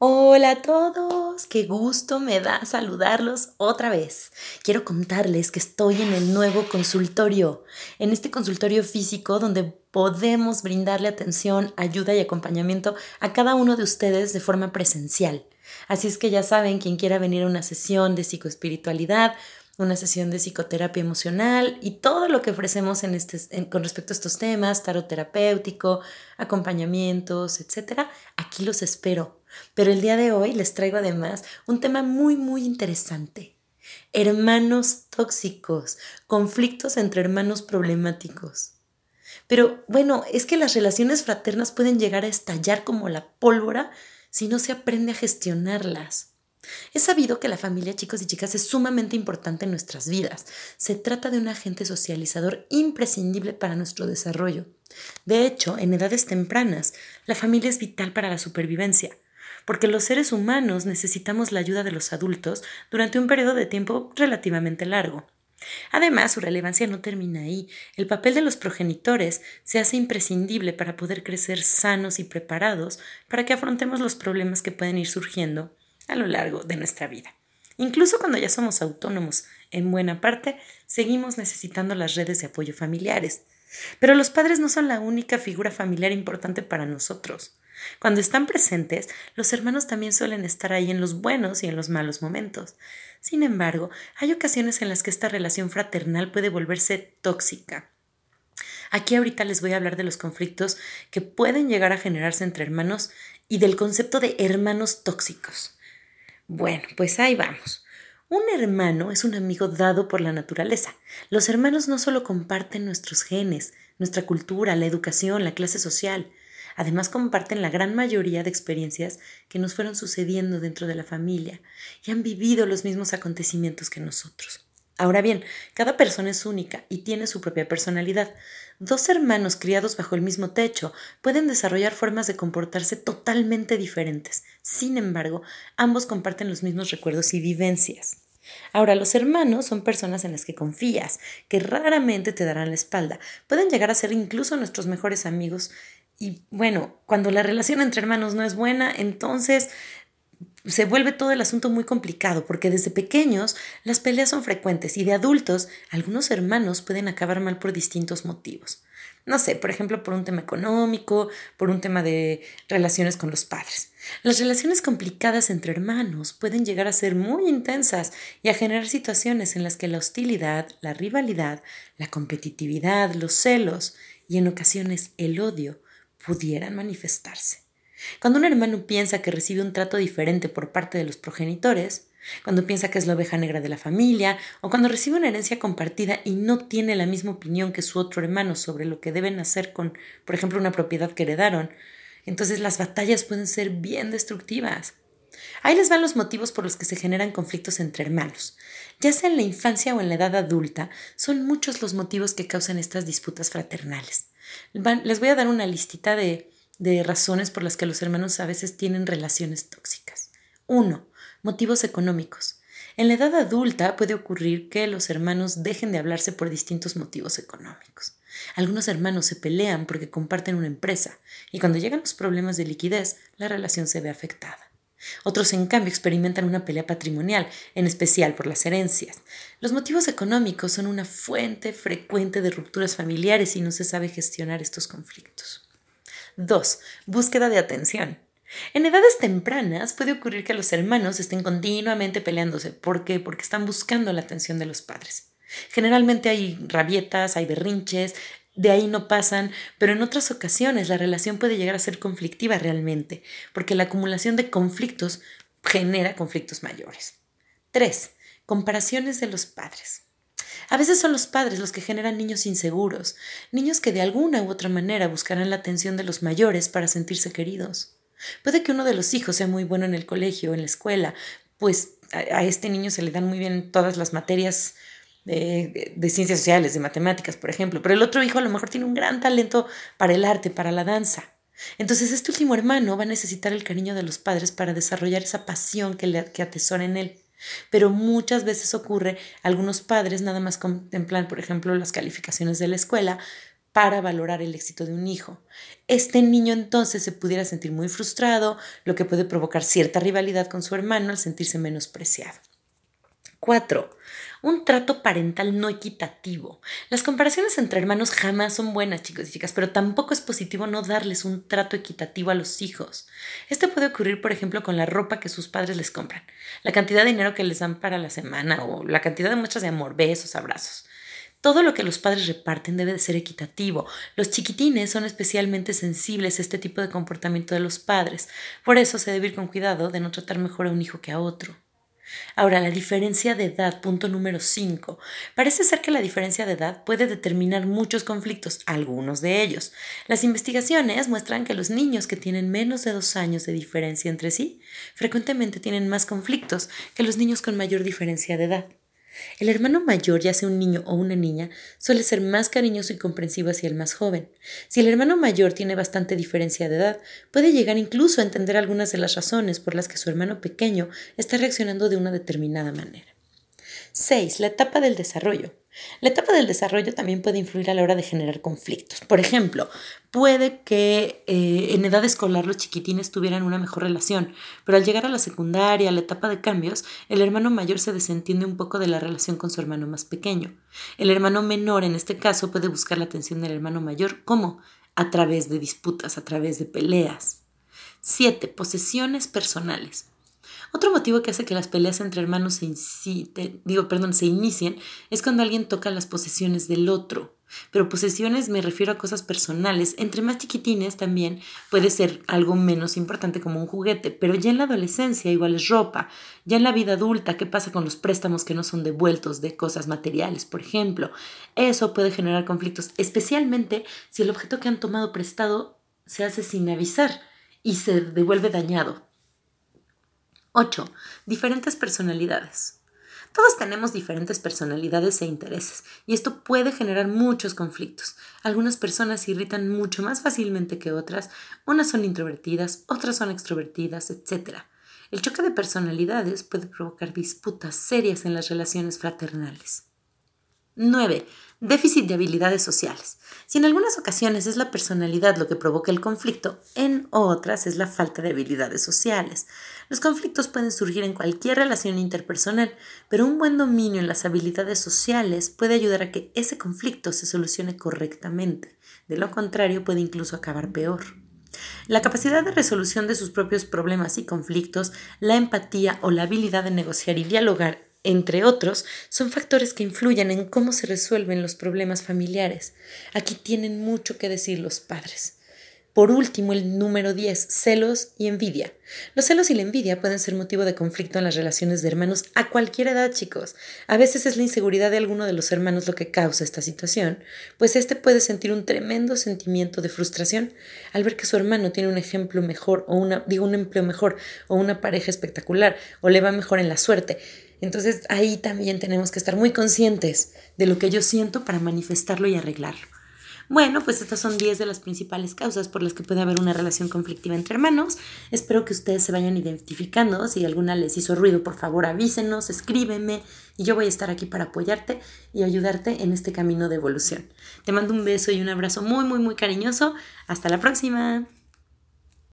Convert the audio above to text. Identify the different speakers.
Speaker 1: Hola a todos, qué gusto me da saludarlos otra vez. Quiero contarles que estoy en el nuevo consultorio, en este consultorio físico donde podemos brindarle atención, ayuda y acompañamiento a cada uno de ustedes de forma presencial. Así es que ya saben, quien quiera venir a una sesión de psicoespiritualidad una sesión de psicoterapia emocional y todo lo que ofrecemos en este, con respecto a estos temas, tarot terapéutico, acompañamientos, etc. Aquí los espero. Pero el día de hoy les traigo además un tema muy, muy interesante. Hermanos tóxicos, conflictos entre hermanos problemáticos. Pero bueno, es que las relaciones fraternas pueden llegar a estallar como la pólvora si no se aprende a gestionarlas. Es sabido que la familia, chicos y chicas, es sumamente importante en nuestras vidas. Se trata de un agente socializador imprescindible para nuestro desarrollo. De hecho, en edades tempranas, la familia es vital para la supervivencia, porque los seres humanos necesitamos la ayuda de los adultos durante un periodo de tiempo relativamente largo. Además, su relevancia no termina ahí. El papel de los progenitores se hace imprescindible para poder crecer sanos y preparados para que afrontemos los problemas que pueden ir surgiendo a lo largo de nuestra vida. Incluso cuando ya somos autónomos, en buena parte, seguimos necesitando las redes de apoyo familiares. Pero los padres no son la única figura familiar importante para nosotros. Cuando están presentes, los hermanos también suelen estar ahí en los buenos y en los malos momentos. Sin embargo, hay ocasiones en las que esta relación fraternal puede volverse tóxica. Aquí ahorita les voy a hablar de los conflictos que pueden llegar a generarse entre hermanos y del concepto de hermanos tóxicos. Bueno, pues ahí vamos. Un hermano es un amigo dado por la naturaleza. Los hermanos no solo comparten nuestros genes, nuestra cultura, la educación, la clase social, además comparten la gran mayoría de experiencias que nos fueron sucediendo dentro de la familia y han vivido los mismos acontecimientos que nosotros. Ahora bien, cada persona es única y tiene su propia personalidad. Dos hermanos criados bajo el mismo techo pueden desarrollar formas de comportarse totalmente diferentes. Sin embargo, ambos comparten los mismos recuerdos y vivencias. Ahora, los hermanos son personas en las que confías, que raramente te darán la espalda. Pueden llegar a ser incluso nuestros mejores amigos. Y bueno, cuando la relación entre hermanos no es buena, entonces se vuelve todo el asunto muy complicado porque desde pequeños las peleas son frecuentes y de adultos algunos hermanos pueden acabar mal por distintos motivos. No sé, por ejemplo, por un tema económico, por un tema de relaciones con los padres. Las relaciones complicadas entre hermanos pueden llegar a ser muy intensas y a generar situaciones en las que la hostilidad, la rivalidad, la competitividad, los celos y en ocasiones el odio pudieran manifestarse. Cuando un hermano piensa que recibe un trato diferente por parte de los progenitores, cuando piensa que es la oveja negra de la familia, o cuando recibe una herencia compartida y no tiene la misma opinión que su otro hermano sobre lo que deben hacer con, por ejemplo, una propiedad que heredaron, entonces las batallas pueden ser bien destructivas. Ahí les van los motivos por los que se generan conflictos entre hermanos. Ya sea en la infancia o en la edad adulta, son muchos los motivos que causan estas disputas fraternales. Les voy a dar una listita de de razones por las que los hermanos a veces tienen relaciones tóxicas. 1. Motivos económicos. En la edad adulta puede ocurrir que los hermanos dejen de hablarse por distintos motivos económicos. Algunos hermanos se pelean porque comparten una empresa y cuando llegan los problemas de liquidez, la relación se ve afectada. Otros, en cambio, experimentan una pelea patrimonial, en especial por las herencias. Los motivos económicos son una fuente frecuente de rupturas familiares y no se sabe gestionar estos conflictos. 2. Búsqueda de atención. En edades tempranas puede ocurrir que los hermanos estén continuamente peleándose. ¿Por qué? Porque están buscando la atención de los padres. Generalmente hay rabietas, hay berrinches, de ahí no pasan, pero en otras ocasiones la relación puede llegar a ser conflictiva realmente, porque la acumulación de conflictos genera conflictos mayores. 3. Comparaciones de los padres. A veces son los padres los que generan niños inseguros, niños que de alguna u otra manera buscarán la atención de los mayores para sentirse queridos. Puede que uno de los hijos sea muy bueno en el colegio, en la escuela, pues a, este niño se le dan muy bien todas las materias de, ciencias sociales, de matemáticas, por ejemplo, pero el otro hijo a lo mejor tiene un gran talento para el arte, para la danza. Entonces este último hermano va a necesitar el cariño de los padres para desarrollar esa pasión que, le, que atesora en él. Pero muchas veces ocurre, algunos padres nada más contemplan, por ejemplo, las calificaciones de la escuela para valorar el éxito de un hijo. Este niño entonces se pudiera sentir muy frustrado, lo que puede provocar cierta rivalidad con su hermano al sentirse menospreciado. 4. Un trato parental no equitativo. Las comparaciones entre hermanos jamás son buenas, chicos y chicas, pero tampoco es positivo no darles un trato equitativo a los hijos. Este puede ocurrir, por ejemplo, con la ropa que sus padres les compran, la cantidad de dinero que les dan para la semana o la cantidad de muestras de amor, besos, abrazos. Todo lo que los padres reparten debe de ser equitativo. Los chiquitines son especialmente sensibles a este tipo de comportamiento de los padres. Por eso se debe ir con cuidado de no tratar mejor a un hijo que a otro. Ahora, la diferencia de edad, punto número 5. Parece ser que la diferencia de edad puede determinar muchos conflictos, algunos de ellos. Las investigaciones muestran que los niños que tienen menos de dos años de diferencia entre sí frecuentemente tienen más conflictos que los niños con mayor diferencia de edad. El hermano mayor, ya sea un niño o una niña, suele ser más cariñoso y comprensivo hacia el más joven. Si el hermano mayor tiene bastante diferencia de edad, puede llegar incluso a entender algunas de las razones por las que su hermano pequeño está reaccionando de una determinada manera. 6. La etapa del desarrollo. La etapa del desarrollo también puede influir a la hora de generar conflictos. Por ejemplo, puede que eh, en edad escolar los chiquitines tuvieran una mejor relación, pero al llegar a la secundaria, a la etapa de cambios, el hermano mayor se desentiende un poco de la relación con su hermano más pequeño. El hermano menor, en este caso, puede buscar la atención del hermano mayor. ¿Cómo? A través de disputas, a través de peleas. 7. Posesiones personales. Otro motivo que hace que las peleas entre hermanos se, digo, perdón, se inicien es cuando alguien toca las posesiones del otro. Pero posesiones me refiero a cosas personales. Entre más chiquitines también puede ser algo menos importante como un juguete, pero ya en la adolescencia igual es ropa. Ya en la vida adulta, ¿qué pasa con los préstamos que no son devueltos de cosas materiales, por ejemplo? Eso puede generar conflictos, especialmente si el objeto que han tomado prestado se hace sin avisar y se devuelve dañado. 8. Diferentes personalidades. Todos tenemos diferentes personalidades e intereses, y esto puede generar muchos conflictos. Algunas personas se irritan mucho más fácilmente que otras, unas son introvertidas, otras son extrovertidas, etc. El choque de personalidades puede provocar disputas serias en las relaciones fraternales. 9. Déficit de habilidades sociales. Si en algunas ocasiones es la personalidad lo que provoca el conflicto, en otras es la falta de habilidades sociales. Los conflictos pueden surgir en cualquier relación interpersonal, pero un buen dominio en las habilidades sociales puede ayudar a que ese conflicto se solucione correctamente. De lo contrario, puede incluso acabar peor. La capacidad de resolución de sus propios problemas y conflictos, la empatía o la habilidad de negociar y dialogar entre otros, son factores que influyen en cómo se resuelven los problemas familiares. Aquí tienen mucho que decir los padres. Por último, el número 10, celos y envidia. Los celos y la envidia pueden ser motivo de conflicto en las relaciones de hermanos a cualquier edad, chicos. A veces es la inseguridad de alguno de los hermanos lo que causa esta situación, pues éste puede sentir un tremendo sentimiento de frustración al ver que su hermano tiene un ejemplo mejor o una, digo, un empleo mejor o una pareja espectacular o le va mejor en la suerte. Entonces ahí también tenemos que estar muy conscientes de lo que yo siento para manifestarlo y arreglarlo. Bueno, pues estas son 10 de las principales causas por las que puede haber una relación conflictiva entre hermanos. Espero que ustedes se vayan identificando. Si alguna les hizo ruido, por favor avísenos, escríbeme y yo voy a estar aquí para apoyarte y ayudarte en este camino de evolución. Te mando un beso y un abrazo muy, muy, muy cariñoso. Hasta la próxima.